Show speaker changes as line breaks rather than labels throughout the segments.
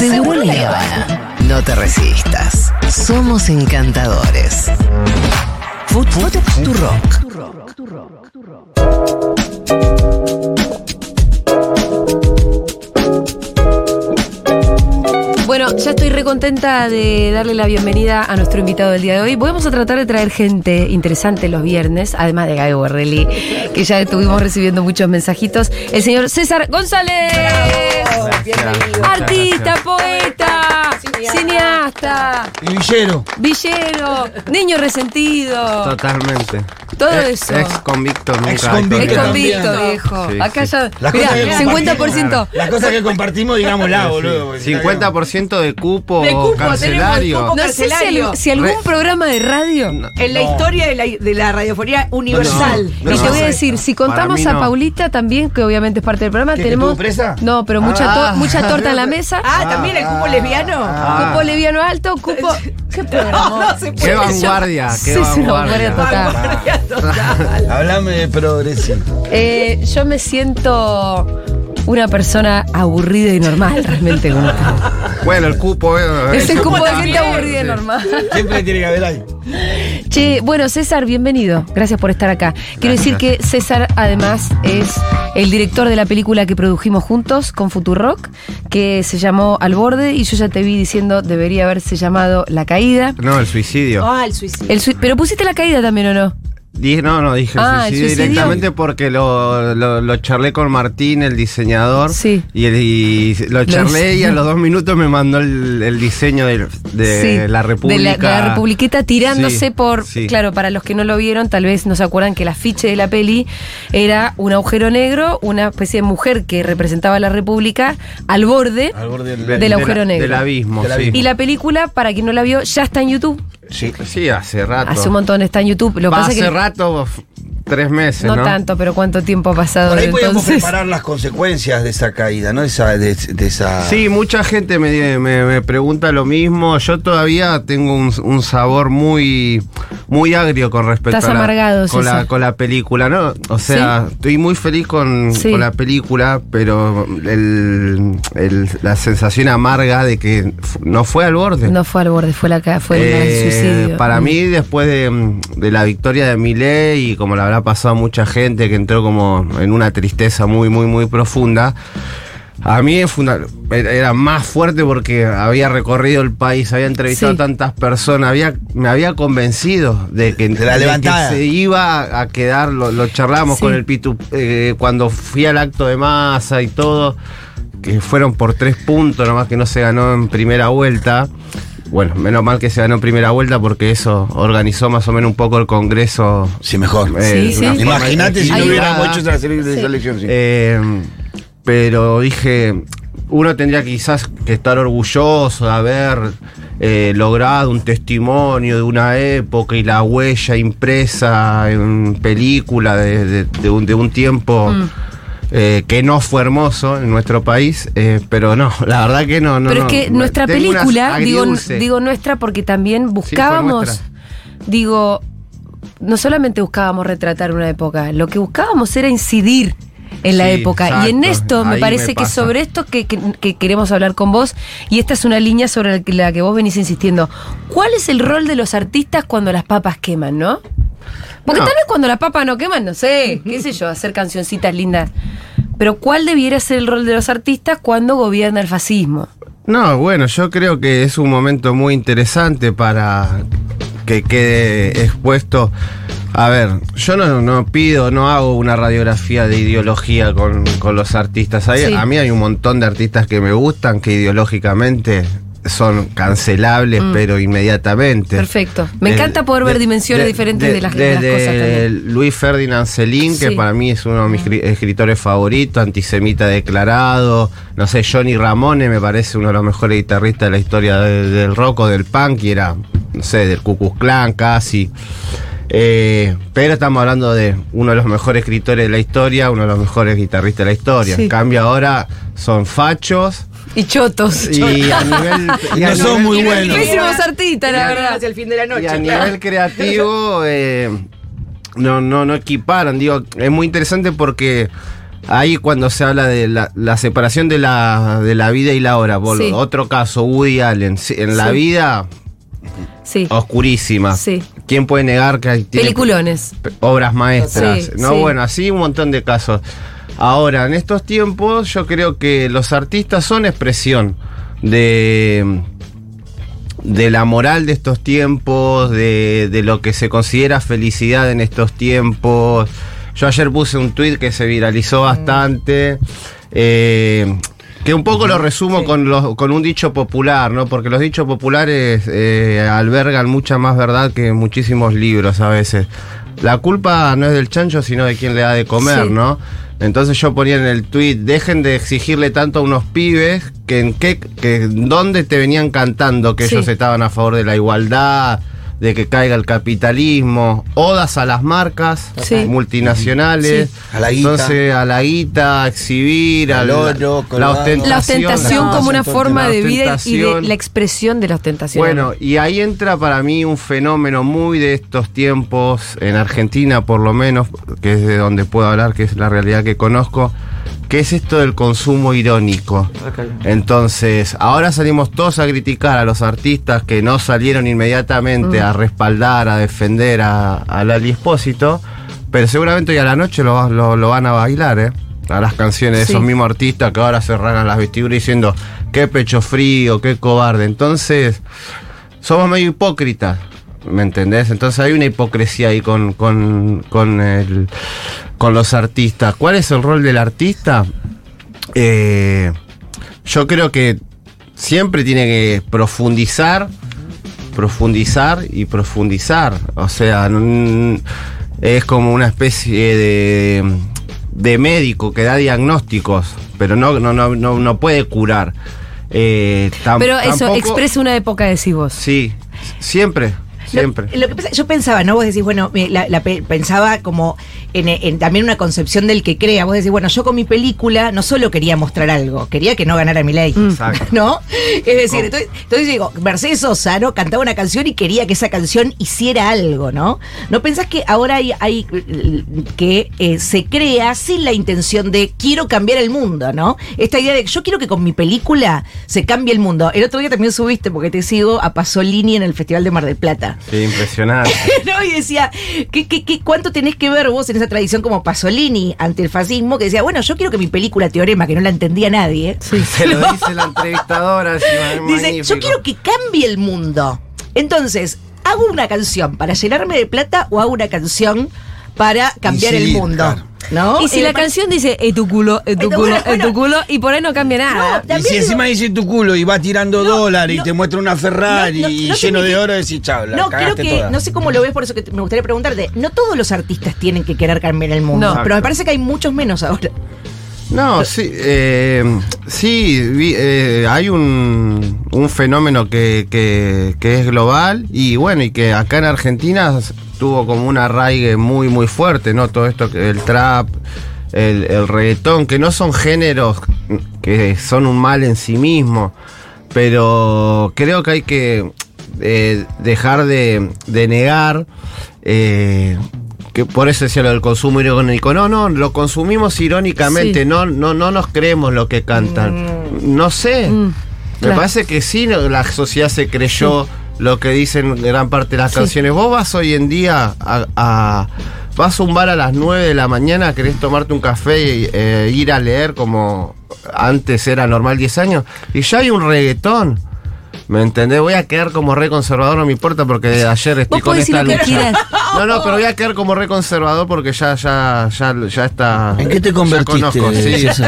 Seguro Habana. No te resistas. Somos encantadores. Food, to rock.
Ya estoy recontenta de darle la bienvenida a nuestro invitado del día de hoy. Vamos a tratar de traer gente interesante los viernes, además de Gaby Borrelli, que ya estuvimos recibiendo muchos mensajitos. El señor César González.
Bienvenido.
Artista, poeta, cineasta,
Y Villero.
villero, niño resentido.
Totalmente.
Todo
Ex-
eso.
Ex convicto nunca.
Ex convicto también.
convicto, viejo.
Sí,
Acá
sí.
ya.
Las
Mirá,
cosas que
50%.
Las cosas que compartimos, digámosla, boludo. porque si no,
50% de cupo
De cupo,
carcelario.
tenemos
No sé si,
Carcelario.
al- si algún
Re-
programa de radio.
En la
No.
historia de la, de la radiofonía universal.
No,
y
no,
te voy a
no.
decir, si contamos a
no.
Paulita también, que obviamente es parte del programa,
¿Qué, que
tenemos.
presa?
No, pero mucha, to-
Ah.
mucha torta en la mesa.
Ah, también el cupo
Ah,
lesbiano.
Ah.
Cupo leviano alto, cupo. ¿Qué programa?
No se
Qué vanguardia, qué
Sí, vanguardia
vanguardia.
total.
Hablame de progresivo.
Eh, yo me siento una persona aburrida y normal, realmente. Como
Bueno, el cupo. eh,
es el cupo de gente aburrida y normal.
Siempre tiene que haber ahí.
Che, bueno, César, bienvenido. Gracias por estar acá. Quiero decir que César, además, es el director de la película que produjimos juntos con Futurock, que se llamó Al Borde, y yo ya te vi diciendo debería haberse llamado La Caída.
No, el suicidio.
Ah, el suicidio.
El sui- Pero pusiste la caída también, ¿o no?
Dije, no, no, dije
Ah, ¿el
suicidio
suicidio?
directamente porque lo, lo, lo charlé con Martín, el diseñador.
Sí.
Y, el- y lo charlé y a los dos minutos me mandó el, el diseño de, de
Sí,
la República.
De la, de la Republiqueta tirándose
Sí,
por.
sí.
Claro, para los que no lo vieron, tal vez no se acuerdan que el afiche de la peli era un agujero negro, una especie de mujer que representaba a la República al borde.
Al borde del-
De-
del
de
agujero
la-
negro.
Del abismo,
Del
sí.
abismo.
Y la película, para quien no la vio, ya está en YouTube.
Sí, sí, hace rato.
Hace un montón está en YouTube. Lo
Va,
pasa
hace
que.
rato, tres meses,
no,
¿no?
tanto, pero cuánto tiempo ha pasado
Por ahí podemos
entonces.
preparar las consecuencias de esa caída, ¿no? De esa, de, de esa.
Sí, mucha gente me, me- me pregunta lo mismo. Yo todavía tengo un, un sabor muy, muy agrio con respecto
Estás
a la,
amargado,
con, la, con la película, ¿no? O sea, estoy muy feliz con,
Sí.
con la película, pero el- el- la sensación amarga de que no fue al borde.
No fue al borde, fue, la, fue el
Eh,
suicidio.
Para
Mm.
mí, después de, de la victoria de Milei y como le pasado a mucha gente que entró como en una tristeza muy, muy, muy profunda, a mí era más fuerte porque había recorrido el país, había entrevistado
Sí.
a tantas personas, había, me había convencido de que,
De la
de que se iba a quedar, lo, lo charlamos
Sí.
con el Pitu eh, cuando fui al acto de masa y todo, que fueron por tres puntos, nomás que no se ganó en primera vuelta. Bueno, menos mal que se ganó en primera vuelta porque eso organizó más o menos un poco el Congreso.
Sí, mejor.
eh,
Sí, sí.
Imagínate si no hubiéramos hecho esa sele-
Sí.
esa elección. sí.
Eh, pero dije, uno tendría quizás que estar orgulloso de haber eh, logrado un testimonio de una época y la huella impresa en película de, de- de un, de un tiempo
Mm.
Eh, que no fue hermoso en nuestro país, eh, pero no, la verdad que no. no
Pero es que nuestra película, digo, digo nuestra porque también buscábamos, digo, no solamente buscábamos retratar una época, lo que buscábamos era incidir en la
Sí,
época. y en esto me parece
me
que sobre esto que, que- que queremos hablar con vos, y esta es una línea sobre la que, la que vos venís insistiendo. ¿Cuál es el rol de los artistas cuando las papas queman, no? Porque
No.
tal vez cuando las papas no queman, no sé, qué sé yo, hacer cancioncitas lindas. Pero ¿cuál debiera ser el rol de los artistas cuando gobierna el fascismo?
No, bueno, yo creo que es un momento muy interesante para que quede expuesto. A ver, yo no, no pido, no hago una radiografía de ideología con, con los artistas. Hay-
Sí.
A mí hay un montón de artistas que me gustan, que ideológicamente son cancelables,
Mm.
pero inmediatamente.
Perfecto. Me
Del-
encanta poder ver
de-
dimensiones
de-
diferentes de, las, de las
desde
cosas también.
Luis Ferdinand Celín, que para mí es uno de mis cri- escritores favoritos, antisemita declarado. No sé, Johnny Ramone me parece uno de los mejores guitarristas de la historia de- del rock o del punk, y era, no sé, del Ku Klux Klan casi. Eh, pero estamos hablando de uno de los mejores escritores de la historia, uno de los mejores guitarristas de la historia.
Sí.
En cambio ahora son fachos
Y chotos.
y a nivel... y a
No son
nivel-
muy buenos.
Pésimos artistas, la verdad.
Hacia el fin de la noche.
y a
claro.
nivel creativo, eh, no, no, no equiparan. Digo, es muy interesante porque ahí cuando se habla de la, la separación de la, de la vida y la hora. Por
Sí.
Otro caso, Woody Allen. En la
Sí.
vida,
Sí.
oscurísima.
Sí.
¿Quién puede negar que hay-
Peliculones.
pe- obras maestras?
Sí,
no,
sí.
bueno, así un montón de casos. Ahora, en estos tiempos, yo creo que los artistas son expresión de de la moral de estos tiempos, de, de lo que se considera felicidad en estos tiempos. Yo ayer puse un tweet que se viralizó bastante, eh, que un poco lo resumo con, los- con un dicho popular, ¿no? Porque los dichos populares eh, albergan mucha más verdad que muchísimos libros a veces. La culpa no es del chancho, sino de quien le da de comer,
Sí.
¿no? Entonces yo ponía en el tweet, dejen de exigirle tanto a unos pibes que en qué, que dónde te venían cantando que
Sí.
ellos estaban a favor de la igualdad, de que caiga el capitalismo, odas a las marcas
Sí.
multinacionales,
Sí. A la guita.
entonces a la guita, a exhibir,
Al oro,
la ostentación,
La ostentación como una forma de vida y de la expresión de la ostentación.
Bueno, y ahí entra para mí un fenómeno muy de estos tiempos, en Argentina por lo menos, que es de donde puedo hablar, que es la realidad que conozco, que es esto del consumo irónico. Entonces, ahora salimos todos a criticar a los artistas que no salieron inmediatamente a respaldar, a defender a, a Lali Espósito, pero seguramente hoy a la noche lo, va- lo- lo van a bailar, ¿eh? A las canciones de
Sí.
esos mismos artistas que ahora se rasgan las vestiduras diciendo qué pecho frío, qué cobarde. Entonces, somos medio hipócritas, ¿me entendés? Entonces hay una hipocresía ahí con, con, con, el- con los artistas. ¿Cuál es el rol del artista? Eh, yo creo que siempre tiene que profundizar, profundizar y profundizar. O sea, es como una especie de, de médico que da diagnósticos, pero no, no, no, no, no puede curar. Eh, tam-
Pero eso
tampoco-
expresa una época de sí vos.
Sí, siempre, siempre.
Lo, lo que pasa- yo pensaba, ¿no? Vos decís, bueno, la, la pe- pensaba como en, en también una concepción del que crea. Vos decís, bueno, yo con mi película no solo quería mostrar algo, quería que no ganara mi ley.
Exacto.
¿No? Es decir, entonces, entonces digo, Mercedes Sosa, ¿no? Cantaba una canción y quería que esa canción hiciera algo, ¿no? ¿No pensás que ahora hay, hay que eh, se crea sin la intención de quiero cambiar el mundo, ¿no? Esta idea de yo quiero que con mi película se cambie el mundo. El otro día también subiste, porque te sigo, a Pasolini en el Festival de Mar del Plata.
Sí, impresionante.
¿no? Y decía, ¿qué, qué, qué, cuánto tenés que ver vos en esa tradición como Pasolini ante el fascismo? Que decía, bueno, yo quiero que mi película Teorema, que no la entendía nadie,
Se lo dice la entrevistadora.
dice,
magnífico.
yo quiero que cambie el mundo. Entonces, ¿hago una canción para llenarme de plata o hago una canción para cambiar el mundo?
claro.
¿No?
Y si
Eh,
la canción dice, es tu culo, es tu culo,
bueno, bueno.
tu culo, y por ahí no cambia nada.
No,
Y si
digo-
encima dice tu culo y va tirando
No,
dólares
no.
y te muestra una Ferrari
No, no,
y
no
lleno de oro, decís, chao, la
No, creo que,
toda.
no sé cómo lo ves, por eso que me gustaría preguntarte. No todos los artistas tienen que querer cambiar el mundo,
No.
pero me parece que hay muchos menos ahora.
No, sí, eh, sí, vi- eh, hay un, un fenómeno que, que- que es global y bueno, y que acá en Argentina tuvo como un arraigue muy, muy fuerte, ¿no? Todo esto, que el trap, el, el reggaetón, que no son géneros que son un mal en sí mismo, pero creo que hay que eh, dejar de, de negar eh, que por eso decía lo del consumo irónico. No, no, lo consumimos irónicamente,
Sí.
no, no, no nos creemos lo que cantan. No sé.
Mm,
Me
claro.
parece que sí, la sociedad se creyó lo que dicen gran parte de las canciones. Vos vas hoy en día a, a- vas a un bar a las 9 de la mañana, querés tomarte un café y eh, ir a leer como antes era normal 10 años, y ya hay un reggaetón. ¿Me entendés? Voy a quedar como re conservador, no me importa porque ayer estoy
Vos
con
podés
esta
decir lo que quieras.
No, no, pero voy a quedar como re conservador porque ya, ya, ya, ya está.
¿En qué te convertiste,
conozco, sí.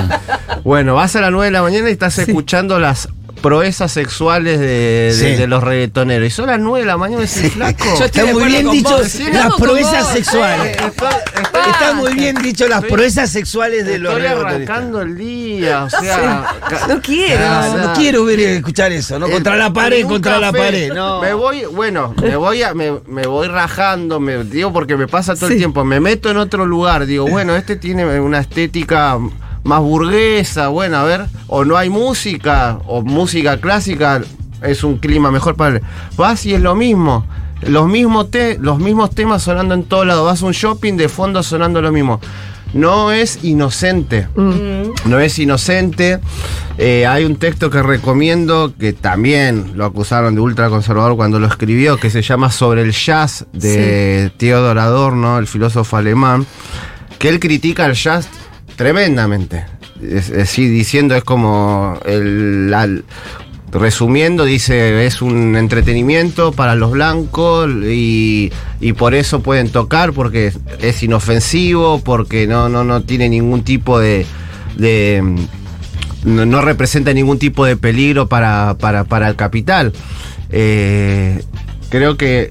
Bueno, vas a las 9 de la mañana y estás escuchando las proezas sexuales de, de-
Sí.
de los reggaetoneros. Y son las 9 de la mañana decís, flaco.
Yo estoy
Está
de
muy
acuerdo
bien dicho
vos.
Sí,
las proezas sexuales.
Estoy- estoy-
Está muy bien dicho las
Estoy-
proezas sexuales de los
Estoy
reggaetonistas.
arrancando el día, o sea.
No quiero.
Ah, no quiero ver escuchar eso, ¿no? Contra
el-
la pared, contra la pared. No.
Me voy, bueno, me voy a, me, me voy rajando, me digo porque me pasa todo el tiempo, me meto en otro lugar, digo, bueno, este tiene una estética más burguesa, bueno, a ver, o no hay música, o música clásica, es un clima mejor para el. Vas y es lo mismo. Los mismos, te- los mismos temas sonando en todos lados. Vas a un shopping de fondo sonando lo mismo. no es inocente. No es inocente. Eh, hay un texto que recomiendo que también lo acusaron de ultraconservador cuando lo escribió, que se llama Sobre el jazz de Theodor Adorno, el filósofo alemán, que él critica el jazz tremendamente. Es, sí, diciendo es como el, resumiendo, dice es un entretenimiento para los blancos y, y por eso pueden tocar, porque es inofensivo, porque no, no, no tiene ningún tipo de. de, no, no representa ningún tipo de peligro para, para, para el capital. Eh, creo que.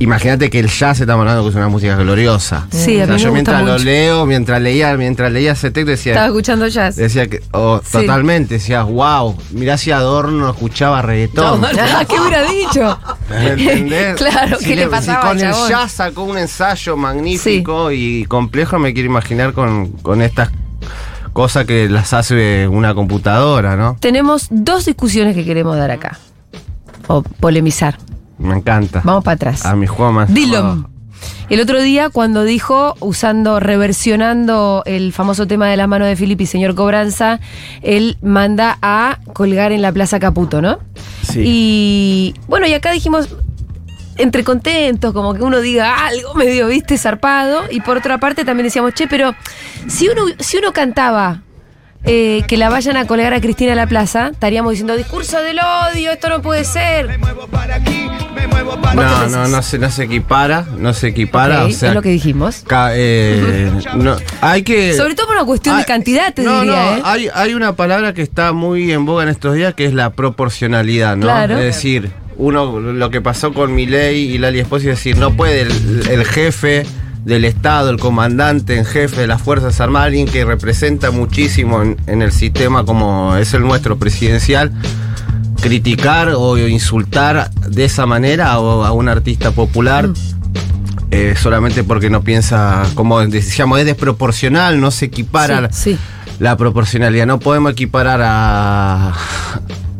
Imagínate que el jazz estamos hablando que es una música gloriosa.
Sí, a
O sea,
mí me
yo
gusta
mientras lo
mucho.
leo, mientras leía, mientras leía ese texto decía.
Estaba escuchando jazz.
Decía que, oh,
Sí.
totalmente, decía, wow, mirá si Adorno escuchaba reggaetón.
Ah, ¿Qué hubiera dicho?
¿Me entendés?
Claro, ¿qué le pasaba
Si con
al
el
chabón?
jazz sacó un ensayo magnífico y complejo, me quiero imaginar con, con estas cosas que las hace una computadora, ¿no?
Tenemos dos discusiones que queremos dar acá. O polemizar.
Me encanta.
Vamos para atrás.
A mi juego más.
Dillon. El otro día, cuando dijo, usando, reversionando el famoso tema de la mano de Filippi, señor Cobranza, él manda a colgar en la Plaza Caputo, ¿no?
Sí.
Y bueno, y acá dijimos, entre contentos, como que uno diga algo medio, viste, zarpado. Y por otra parte también decíamos, che, pero si uno, si uno cantaba eh, que la vayan a colgar a Cristina a la plaza, estaríamos diciendo, discurso del odio, esto no puede ser.
No, no, no se, no se equipara, no se equipara.
Ok,
o sea,
es lo que dijimos.
ca- eh, no, hay que.
Sobre todo por una cuestión de
Hay-
cantidad, te
no,
diría,
no,
¿eh?
hay, hay una palabra que está muy en boga en estos días que es la proporcionalidad, ¿no?
Claro.
Es decir, uno, lo que pasó con Milei y Lali Esposi, es decir, no puede el, el jefe del Estado, el comandante en jefe de las Fuerzas Armadas, alguien que representa muchísimo en, en el sistema como es el nuestro presidencial, criticar o insultar de esa manera a, a un artista popular.
Mm.
eh, solamente porque no piensa, como decíamos, es desproporcional, no se equipara
Sí, sí.
la proporcionalidad. No podemos equiparar a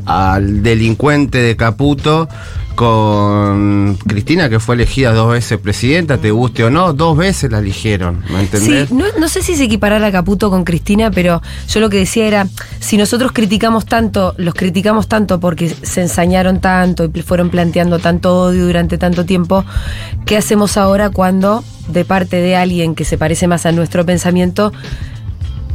al delincuente de Caputo con Cristina, que fue elegida dos veces presidenta, te guste o no, dos veces la eligieron, ¿me?
Sí, no, no sé si se equiparara a Caputo con Cristina, pero yo lo que decía era, si nosotros criticamos tanto, los criticamos tanto porque se ensañaron tanto y fueron planteando tanto odio durante tanto tiempo, ¿qué hacemos ahora cuando de parte de alguien que se parece más a nuestro pensamiento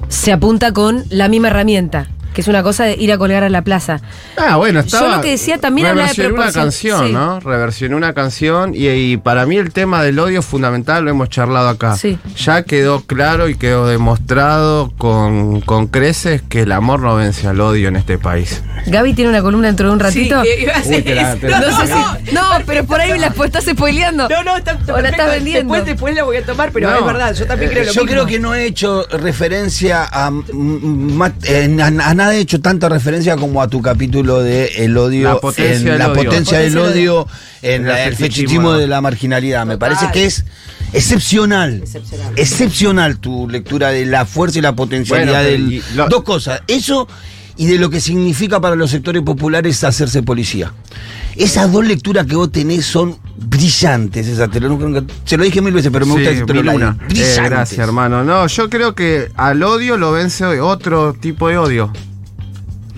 se apunta con la misma herramienta? Que es una cosa de ir a colgar a la plaza.
Ah, bueno,
Yo
estaba.
lo que decía también hablaba de
reversioné una canción,
sí.
¿no? Reversioné una canción y, y para mí el tema del odio es fundamental, lo hemos charlado acá.
Sí.
Ya quedó claro y quedó demostrado con, con creces que el amor no vence al odio en este país.
Gaby tiene una columna dentro de un ratito.
Sí, iba a
Uy,
hacer
te la-
eso.
te la-
no, sé si- no, pero por ahí la estás spoileando.
No, no, está, está
O la estás vendiendo.
Después, después la voy a tomar, pero
No,
es verdad, yo también
eh,
creo lo
Yo
mismo.
creo que no he hecho referencia a, eh, a, a he hecho tanta referencia como a tu capítulo de el odio,
La potencia
en
del
la
odio.
potencia del odio, en
El
la- el
fetichismo,
de la marginalidad. Me parece que es excepcional.
Excepcional.
Excepcional tu lectura de la fuerza y la potencialidad
Bueno,
del.
y lo-
Dos cosas. Eso y de lo que significa para los sectores populares hacerse policía. Esas dos lecturas que vos tenés son brillantes. Esas, te lo, nunca- se lo dije mil veces, pero me gusta
Sí,
al aire.
una. Eh, gracias, hermano. No, yo creo que al odio lo vence otro tipo de odio.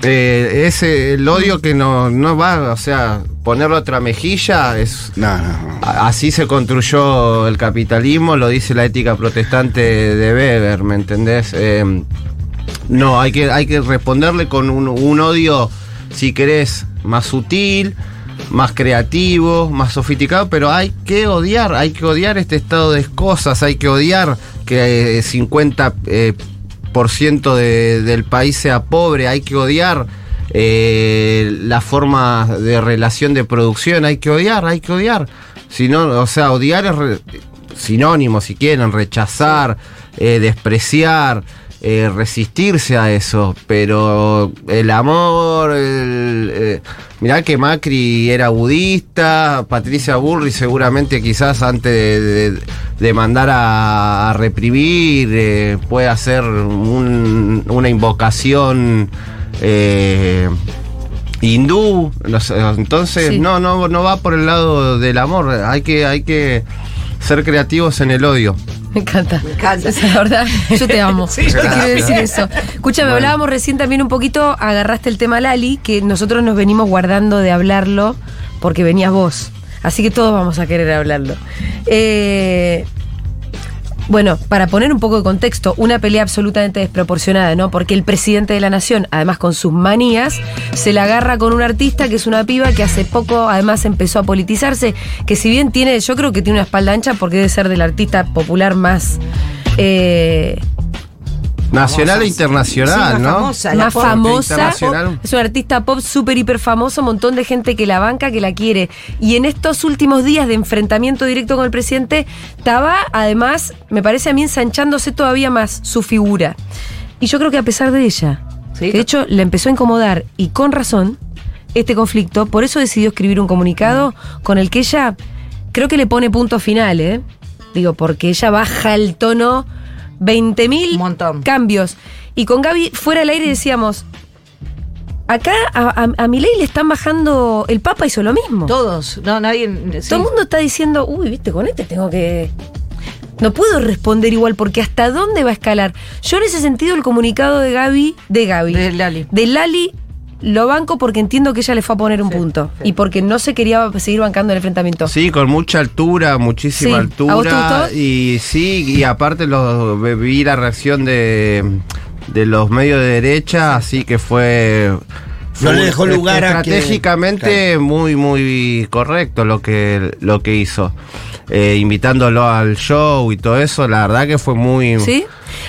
Eh, ese, el odio que no, no va, o sea, ponerle otra mejilla es.
No, no,
Así se construyó el capitalismo, lo dice la ética protestante de Weber, ¿me entendés? Eh, no, hay que, hay que responderle con un, un odio, si querés, más sutil, más creativo, más sofisticado, pero hay que odiar, hay que odiar este estado de cosas, hay que odiar que eh, 50 eh, por ciento de- del país sea pobre, hay que odiar eh, la forma de relación de producción, hay que odiar, hay que odiar. Si no, o sea, odiar es re- sinónimo, si quieren, rechazar, eh, despreciar, eh, resistirse a eso, pero el amor, el, eh, mirá que Macri era budista, Patricia Burri seguramente quizás antes de, de- de mandar a, a reprimir eh, puede hacer un- una invocación hindú, entonces
Sí.
no, no, no va por el lado del amor, hay que, hay que ser creativos en el odio.
Me encanta.
Me encanta.
Esa es la verdad, yo te amo.
Sí,
Te quiero decir eso. Escúchame,
Bueno.
hablábamos recién también un poquito, agarraste el tema Lali, que nosotros nos venimos guardando de hablarlo porque venías vos. Así que todos vamos a querer hablarlo. Eh, bueno, para poner un poco de contexto, una pelea absolutamente desproporcionada, ¿no? Porque el presidente de la nación, además con sus manías, se la agarra con un artista que es una piba que hace poco además empezó a politizarse, que si bien tiene, yo creo que tiene una espalda ancha porque debe ser del artista popular más... eh,
Nacional e
Sí,
internacional,
más
¿no?
famosa, la
más
pop.
famosa. Es una artista pop súper, hiper famosa, un montón de gente que la banca, que la quiere. Y en estos últimos días de enfrentamiento directo con el presidente, estaba además, me parece a mí, ensanchándose todavía más su figura. Y yo creo que a pesar de ella,
Sí.
que de hecho le empezó a incomodar, y con razón, este conflicto, por eso decidió escribir un comunicado con el que ella creo que le pone punto final, ¿eh? Digo, porque ella baja el tono 20.000
Un montón.
cambios. Y con Gaby fuera del aire decíamos, acá a, a, a Milei le están bajando, el Papa hizo lo mismo.
Todos. No, nadie. sí.
Todo el mundo está diciendo, uy, viste, con este tengo que... No puedo responder igual porque hasta dónde va a escalar. Yo en ese sentido el comunicado de Gaby, de Gaby,
De Lali.
de Lali, lo banco porque entiendo que ella le fue a poner un punto. Y porque no se quería seguir bancando el enfrentamiento.
Sí, con mucha altura, muchísima
Sí. ¿A vos te
altura.
gustó?
Y sí, y aparte lo, vi la reacción de, de los medios de derecha, así que fue.
No le dejó lugar a que-
Estratégicamente muy, muy correcto lo que, lo que hizo. Eh, invitándolo al show y todo eso, la verdad que fue muy.
¿Sí?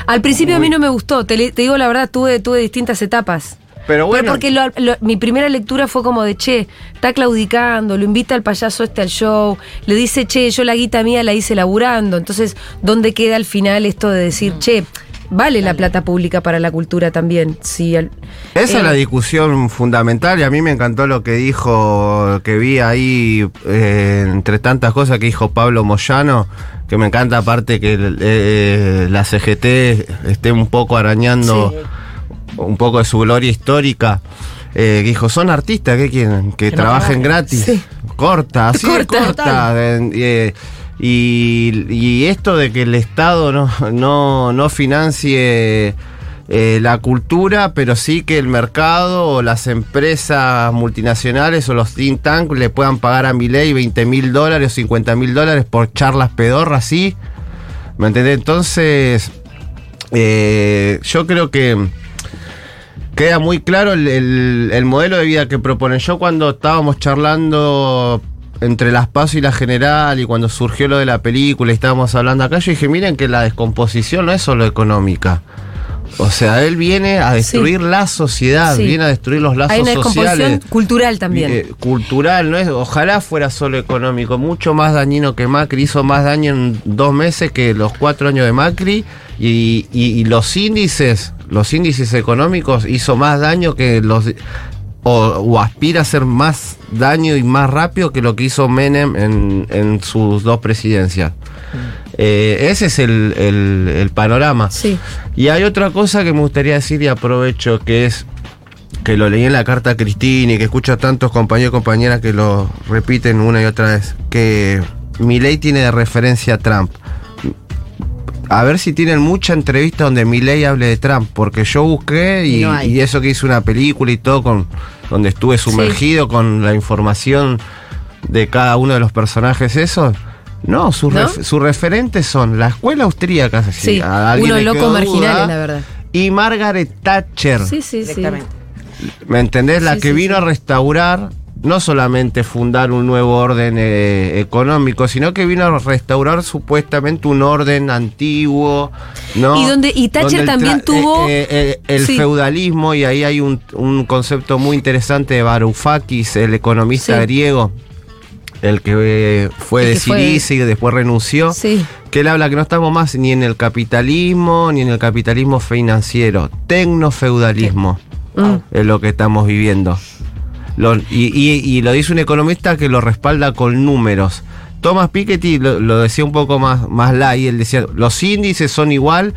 Al principio a mí no me gustó, te, le- te digo la verdad, tuve, tuve distintas etapas.
Pero bueno.
porque lo- lo- mi primera lectura fue como de, che, está claudicando, lo invita al payaso este al show, le dice, che, yo la guita mía la hice laburando. Entonces, ¿dónde queda al final esto de decir, che, vale la plata pública para la cultura también? Sí, al-
Esa
eh,
es la discusión fundamental y a mí me encantó lo que dijo, que vi ahí, eh, entre tantas cosas que dijo Pablo Moyano, que me encanta aparte que eh, la CGT esté un poco arañando un poco de su gloria histórica. Eh, que dijo, son artistas, ¿qué quieren? Que, trabajen gratis.
Sí.
Corta, así
Corta.
corta. Eh, y, y esto de que el Estado no, no, no financie eh, la cultura, pero sí que el mercado o las empresas multinacionales o los think tanks le puedan pagar a mi ley 20 mil dólares o 50 mil dólares por charlas pedorras, ¿sí? ¿Me entendés? Entonces, eh, yo creo que queda muy claro el, el- el modelo de vida que proponen. Yo cuando estábamos charlando entre las PASO y la general y cuando surgió lo de la película y estábamos hablando acá, yo dije, miren que la descomposición no es solo económica. O sea, él viene a destruir la sociedad,
Sí.
viene a destruir los lazos
hay una
sociales.
cultural también.
Eh, cultural, no es, ojalá fuera solo económico, mucho más dañino que Macri, hizo más daño en dos meses que los cuatro años de Macri y, y- y los índices, los índices económicos hizo más daño que los o, o aspira a hacer más daño y más rápido que lo que hizo Menem en, en sus dos presidencias. Eh, ese es el, el- el panorama.
Sí.
Y hay otra cosa que me gustaría decir y aprovecho, que es que lo leí en la carta a Cristina y que escucho a tantos compañeros y compañeras que lo repiten una y otra vez, que mi ley tiene de referencia a Trump. A ver si tienen mucha entrevista donde mi ley hable de Trump, porque yo busqué y,
Y no hay.
y eso que hice una película y todo, con donde estuve sumergido con la información de cada uno de los personajes esos. No, sus,
¿No?
ref- sus referentes son la escuela austríaca,
Sí,
a alguien
unos
le
locos
quedó
marginales,
duda,
la verdad.
Y Margaret Thatcher.
Sí, sí, sí.
¿Me entendés? La
Sí,
que
sí,
vino
sí.
a restaurar, no solamente fundar un nuevo orden eh, económico, sino que vino a restaurar supuestamente un orden antiguo. ¿no?
Y donde- y Thatcher
el
también tuvo-
eh, eh, el
Sí.
feudalismo, y ahí hay un, un concepto muy interesante de Varoufakis, el economista
Sí.
griego, el que eh, fue
El
de Siricia y después renunció
Sí.
que él habla que no estamos más ni en el capitalismo ni en el capitalismo financiero, tecnofeudalismo
Mm.
es lo que estamos viviendo. Lo- y, y- lo dice un economista que lo respalda con números. Thomas Piketty lo, decía un poco más, más light, él decía, los índices son igual,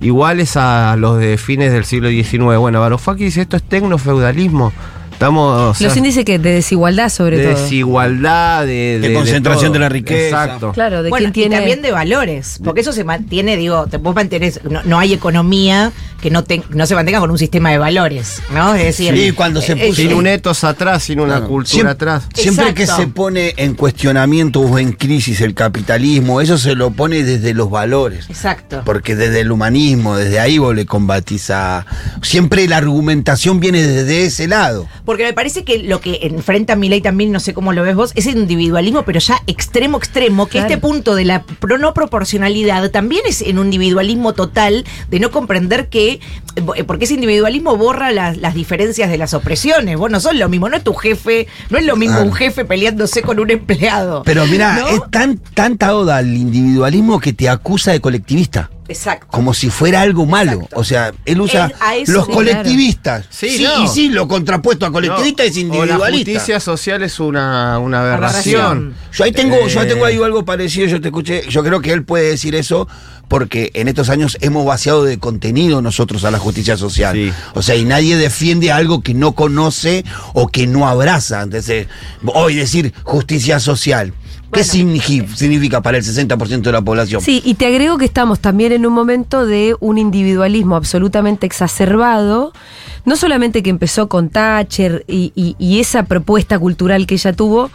iguales a los de fines del siglo XIX. Bueno, Varoufakis dice, esto es tecnofeudalismo. Estamos.
Los índices que de desigualdad sobre
de
todo.
desigualdad, de,
De concentración
todo.
de la riqueza.
Exacto.
Claro, de
bueno,
quién tiene.
y también de valores, porque eso se mantiene, digo, te- vos mantenés, no, no hay economía que no, te- no se mantenga con un sistema de valores, ¿no? Es decir,
Sí, cuando se
eh,
puso-
Sin
eh,
un etos atrás, sin una
Claro.
cultura
Siempre-
atrás.
Siempre que se pone en cuestionamiento o en crisis el capitalismo, eso se lo pone desde los valores.
Exacto.
Porque desde el humanismo, desde ahí vos le combatís a. Siempre la argumentación viene desde ese lado.
Porque me parece que lo que enfrenta Milei también, no sé cómo lo ves vos, es el individualismo, pero ya extremo, extremo, que
Claro.
este punto de la pro- no proporcionalidad también es en un individualismo total de no comprender que, eh, porque ese individualismo borra las, las diferencias de las opresiones. Vos no sos lo mismo, no es tu jefe, no es lo mismo
Claro.
un jefe peleándose con un empleado.
Pero mira,
¿No?
es tan, tanta oda al individualismo que te acusa de colectivista.
Exacto.
Como si fuera algo malo.
Exacto.
O sea, él usa los
sí,
colectivistas.
Sí,
Sí,
no.
y sí, lo contrapuesto a colectivista
No,
es
O la
individualista.
justicia social es una, una
Aberración.
Yo ahí tengo, yo
Eh,
tengo ahí algo parecido, yo te escuché, yo creo que él puede decir eso porque en estos años hemos vaciado de contenido nosotros a la justicia social.
Sí.
O sea, y nadie defiende algo que no conoce o que no abraza. Entonces, hoy decir justicia social, ¿qué
Bueno.
significa para el 60% de la población?
Sí, y te agrego que estamos también en un momento de un individualismo absolutamente exacerbado, no solamente que empezó con Thatcher y, y- y esa propuesta cultural que ella tuvo,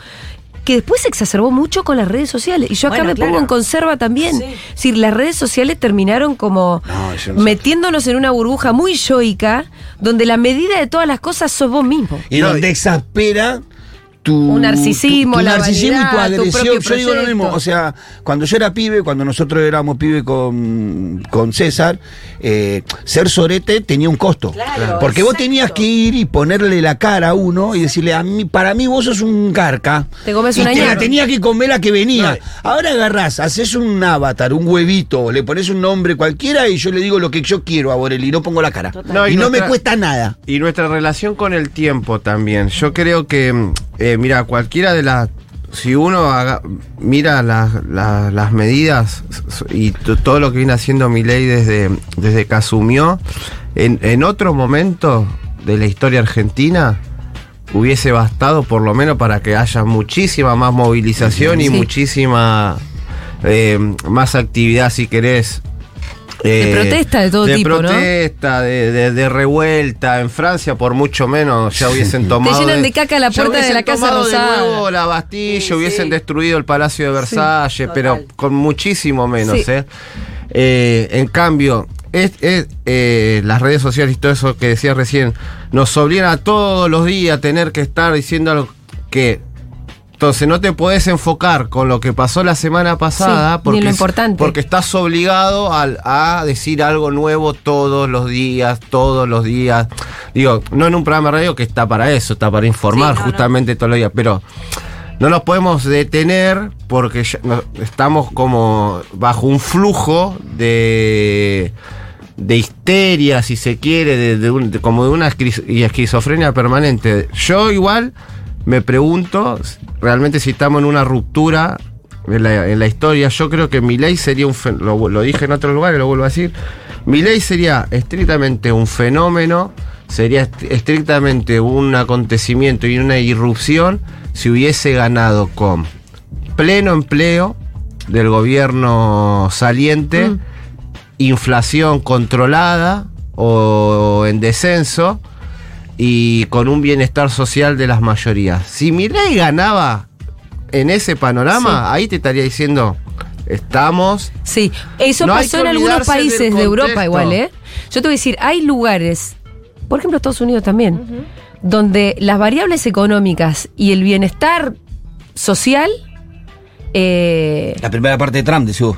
que después se exacerbó mucho con las redes sociales. Y yo acá
Bueno,
me
claro.
pongo en conserva también.
Sí.
Es decir, las redes sociales terminaron como
No, no sé.
metiéndonos en una burbuja muy yoica, donde la medida de todas las cosas sos vos mismo.
Y
No,
donde
y-
exaspera tu,
Un narcisismo,
tu, tu
la
narcisismo y tu agresión. Yo digo lo mismo, o sea, cuando yo era pibe, cuando nosotros éramos pibe con, con César, eh, ser sorete tenía un costo.
Claro,
porque vos tenías que ir y ponerle la cara a uno y decirle, a mí, para mí vos sos un garca.
Te comes
y
una
te la
ñapa.
tenía que comer la que venía. Ahora agarrás, haces un avatar, un huevito, le pones un nombre cualquiera y yo le digo lo que yo quiero a Borelli, no pongo la cara.
No, y
y no me cuesta nada.
Y nuestra relación con el tiempo también. Yo creo que, mm, eh, mira, cualquiera de las. Si uno haga- mira las- las- las medidas y todo lo que viene haciendo mi ley desde, desde que asumió, en, en otro momento de la historia argentina hubiese bastado por lo menos para que haya muchísima más movilización y muchísima eh, más actividad, si querés,
De protesta de todo tipo, ¿no?
De protesta, de, de- de revuelta. En Francia, por mucho menos, ya hubiesen tomado.
llenan de caca la puerta de la Casa Rosada.
de nuevo la Bastilla,
Sí,
hubiesen
sí.
destruido el Palacio de Versalles, pero con muchísimo menos,
Sí.
¿eh? Eh, en cambio, es, es, eh, las redes sociales y todo eso que decías recién, nos obligan a todos los días a tener que estar diciendo algo que. Entonces no te puedes enfocar con lo que pasó la semana pasada
Sí,
porque,
lo importante.
porque estás obligado a, decir algo nuevo todos los días, todos los días. Digo, no en un programa de radio que está para eso, está para informar
Sí, no,
justamente todos los días, pero no nos podemos detener porque ya estamos como bajo un flujo de de histeria, si se quiere, de, de un- de- como de una esquizofrenia permanente. Yo igual me pregunto realmente si estamos en una ruptura en la, en la historia. Yo creo que mi ley sería un lo, lo dije en otro lugar y lo vuelvo a decir. Mi ley sería estrictamente un fenómeno, sería est- estrictamente un acontecimiento y una irrupción si hubiese ganado con pleno empleo del gobierno saliente,
Mm.
inflación controlada o en descenso y con un bienestar social de las mayorías. Si Milei ganaba en ese panorama, ahí te estaría diciendo, estamos...
Sí, eso
No
pasó en algunos países de Europa igual, ¿eh? Yo te voy a decir, hay lugares, por ejemplo Estados Unidos también, donde las variables económicas y el bienestar social... eh,
La primera parte de Trump, decís vos.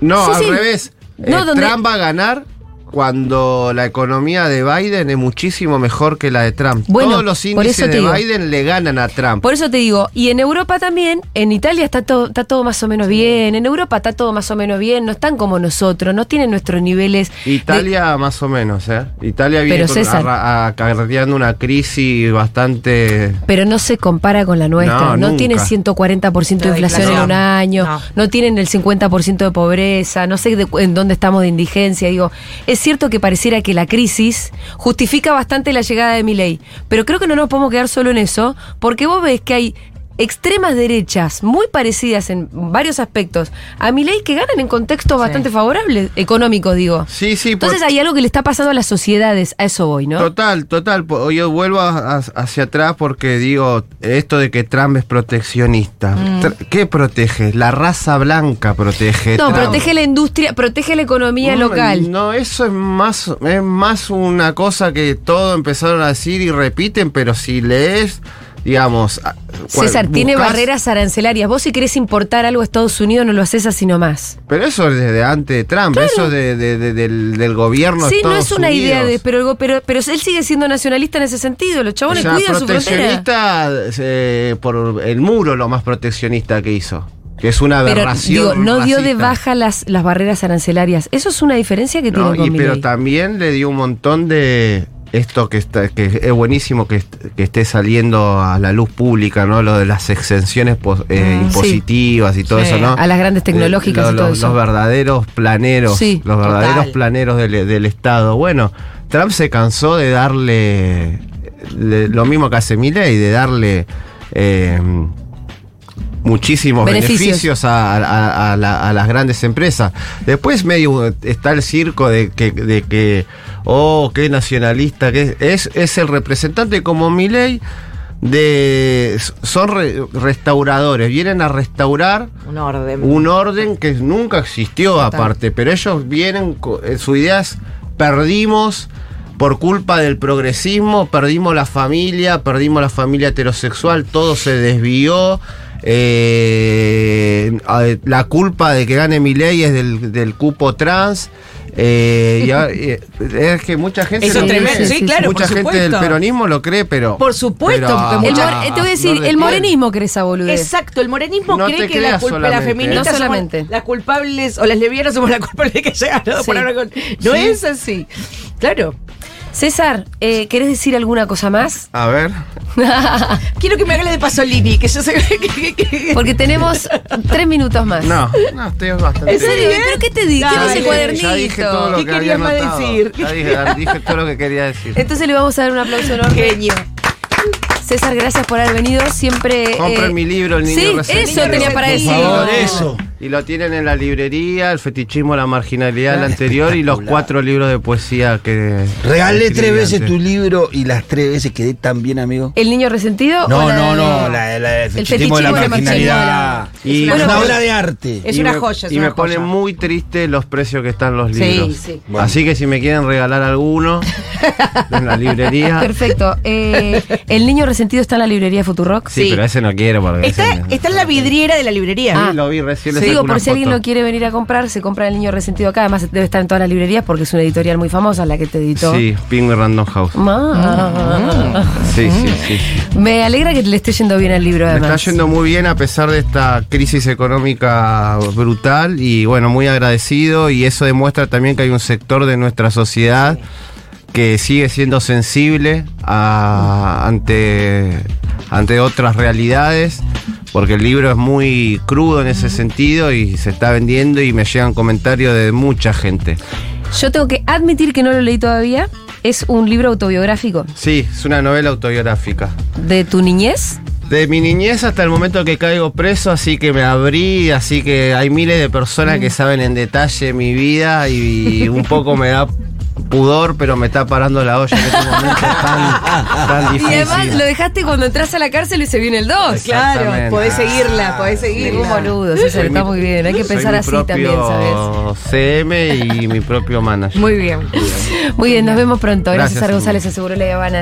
No,
Sí,
al
sí.
revés.
No,
Eh,
donde-
Trump va a ganar cuando la economía de Biden es muchísimo mejor que la de Trump.
Bueno,
Todos los
por
índices
eso te
de
digo.
Biden le ganan a Trump.
Por eso te digo, y en Europa también, en Italia está todo, está todo más o menos bien, en Europa está todo más o menos bien, no están como nosotros, no tienen nuestros niveles. de-
Italia más o menos, ¿eh? Italia viene con- acarreando una crisis bastante...
pero no se compara con la nuestra.
No,
No, tienen 140% de
De
inflación en un año,
No.
no. tienen el 50% de pobreza, no sé de cu- en dónde estamos de indigencia. Digo, es es cierto que pareciera que la crisis justifica bastante la llegada de Milei, pero creo que no nos podemos quedar solo en eso, porque vos ves que hay extremas derechas muy parecidas en varios aspectos a Milei que ganan en contextos bastante favorables, económicos digo.
Sí, sí,
Entonces hay algo que le está pasando a las sociedades, a eso voy, ¿no?
Total, total. Yo vuelvo a- a- hacia atrás porque digo, esto de que Trump es proteccionista. Tr- ¿Qué protege? La raza blanca protege.
No,
Trump.
protege la industria, protege la economía
No,
local.
No, eso es más, es más una cosa que todos empezaron a decir y repiten, pero si lees, digamos.
César, tiene barreras arancelarias. Vos si querés importar algo a Estados Unidos no lo haces así nomás.
Pero eso es desde antes de Trump, eso es de, de- de- del, del gobierno de
Sí, no es una idea de, pero, pero, pero él sigue siendo nacionalista en ese sentido. Los
O
chabones
sea,
cuidan su
proteccionista eh, por el muro lo más proteccionista que hizo. Que es una
Pero
aberración.
digo, no dio de baja las, las barreras arancelarias. Eso es una diferencia que
No,
tiene con
y, pero también le dio un montón de esto que está que es buenísimo que, que esté saliendo a la luz pública, ¿no? Lo de las exenciones pos- eh,
Mm,
impositivas y todo
Sí,
eso, ¿no?
a las grandes tecnológicas
Eh,
y todo
los,
eso.
Los verdaderos planeros,
Sí,
los verdaderos
total.
planeros del, del Estado. Bueno, Trump se cansó de darle de- lo mismo que hace Milei, de darle eh, muchísimos
Beneficios.
beneficios, a, a- a la- a las grandes empresas. Después medio está el circo de que, de que oh, qué nacionalista que es. es. Es el representante como Milei de son re- restauradores, vienen a restaurar
Un orden.
un orden que nunca existió
Total.
aparte, pero ellos vienen, eh, su idea es perdimos por culpa del progresismo, perdimos la familia, perdimos la familia heterosexual, todo se desvió. eh, la culpa de que gane mi ley es del, del cupo trans. Eh, y a- eh, es que mucha gente
Eso
lo
es tremendo,
cree.
sí, claro,
mucha
por
gente del peronismo lo cree, pero
Por supuesto,
pero
El eh, te voy a decir,
de
el morenismo cree esa boludez.
Exacto, el morenismo
No
cree que la culpa las
solamente.
feministas
No
somos
solamente.
las culpables o las lesbianas somos la culpable de que se ganado
Sí.
por ahora con- No
Sí.
es así. Claro.
César, eh, ¿querés decir alguna cosa más?
A ver.
Quiero que me haga la de Pasolini, que yo sé que, que- que-
Porque tenemos tres minutos más.
No, no, estoy bastante.
¿En serio? ¿Pero qué te di? ¿Qué ese cuadernito?
Ya dije todo lo
¿Qué
que
querías más decir?
Ya dije, dije todo lo que quería decir.
Entonces le vamos a dar un aplauso enorme.
Genio.
César, gracias por haber venido. Siempre.
Compren
eh,
mi libro, El Niño
Sí, eso tenía para
Por
decir.
favor, eso.
Y lo tienen en la librería, El fetichismo, la marginalidad, el anterior y los cuatro libros de poesía que.
Regalé tres veces
antes.
tu libro y las tres veces quedé tan bien, amigo.
¿El niño resentido?
No,
o la
no,
de-
no, la, la, el
El
fetichismo de la
fetichismo de la
marginalidad.
Y-
es una obra de arte.
Es una joya, es
y
una
me pone
joya.
muy triste los precios que están los
Sí,
libros.
sí.
Bueno.
Así que si me quieren regalar alguno en la librería.
Perfecto. Eh, ¿El niño resentido está en la librería Futurock?
Sí,
Sí.
pero ese no quiero porque
Está,
ese-
está en la vidriera de la librería.
Sí, lo vi recién.
Sí, digo, por si alguien lo quiere venir a comprar, se compra el niño resentido acá. Además, debe estar en todas las librerías porque es una editorial muy famosa la que te editó.
Sí, Ping Random House.
Ma.
Sí, sí, sí.
Me alegra que le esté yendo bien al libro,
Me
además.
está yendo muy bien a pesar de esta crisis económica brutal y bueno, muy agradecido y eso demuestra también que hay un sector de nuestra sociedad que sigue siendo sensible a- ante, ante otras realidades porque el libro es muy crudo en ese sentido y se está vendiendo y me llegan comentarios de mucha gente.
Yo tengo que admitir que no lo leí todavía. Es un libro autobiográfico
Sí, es una novela autobiográfica.
de tu niñez.
De mi niñez hasta el momento que caigo preso, así que me abrí, así que hay miles de personas
Mm.
que saben en detalle mi vida y un poco me da pudor, pero me está parando la olla en este momento tan, tan
Y
difícil.
además lo dejaste cuando entras a la cárcel y se viene el 2.
Claro, podés seguirla, podés seguirla.
boludo, César, está
mi-
muy bien. Hay que pensar así
propio
también, ¿sabes?
CM y mi propio manager.
Muy bien.
Muy bien, nos vemos pronto. Gracias,
Gracias,
a González,
Hugo.
aseguró la Habana.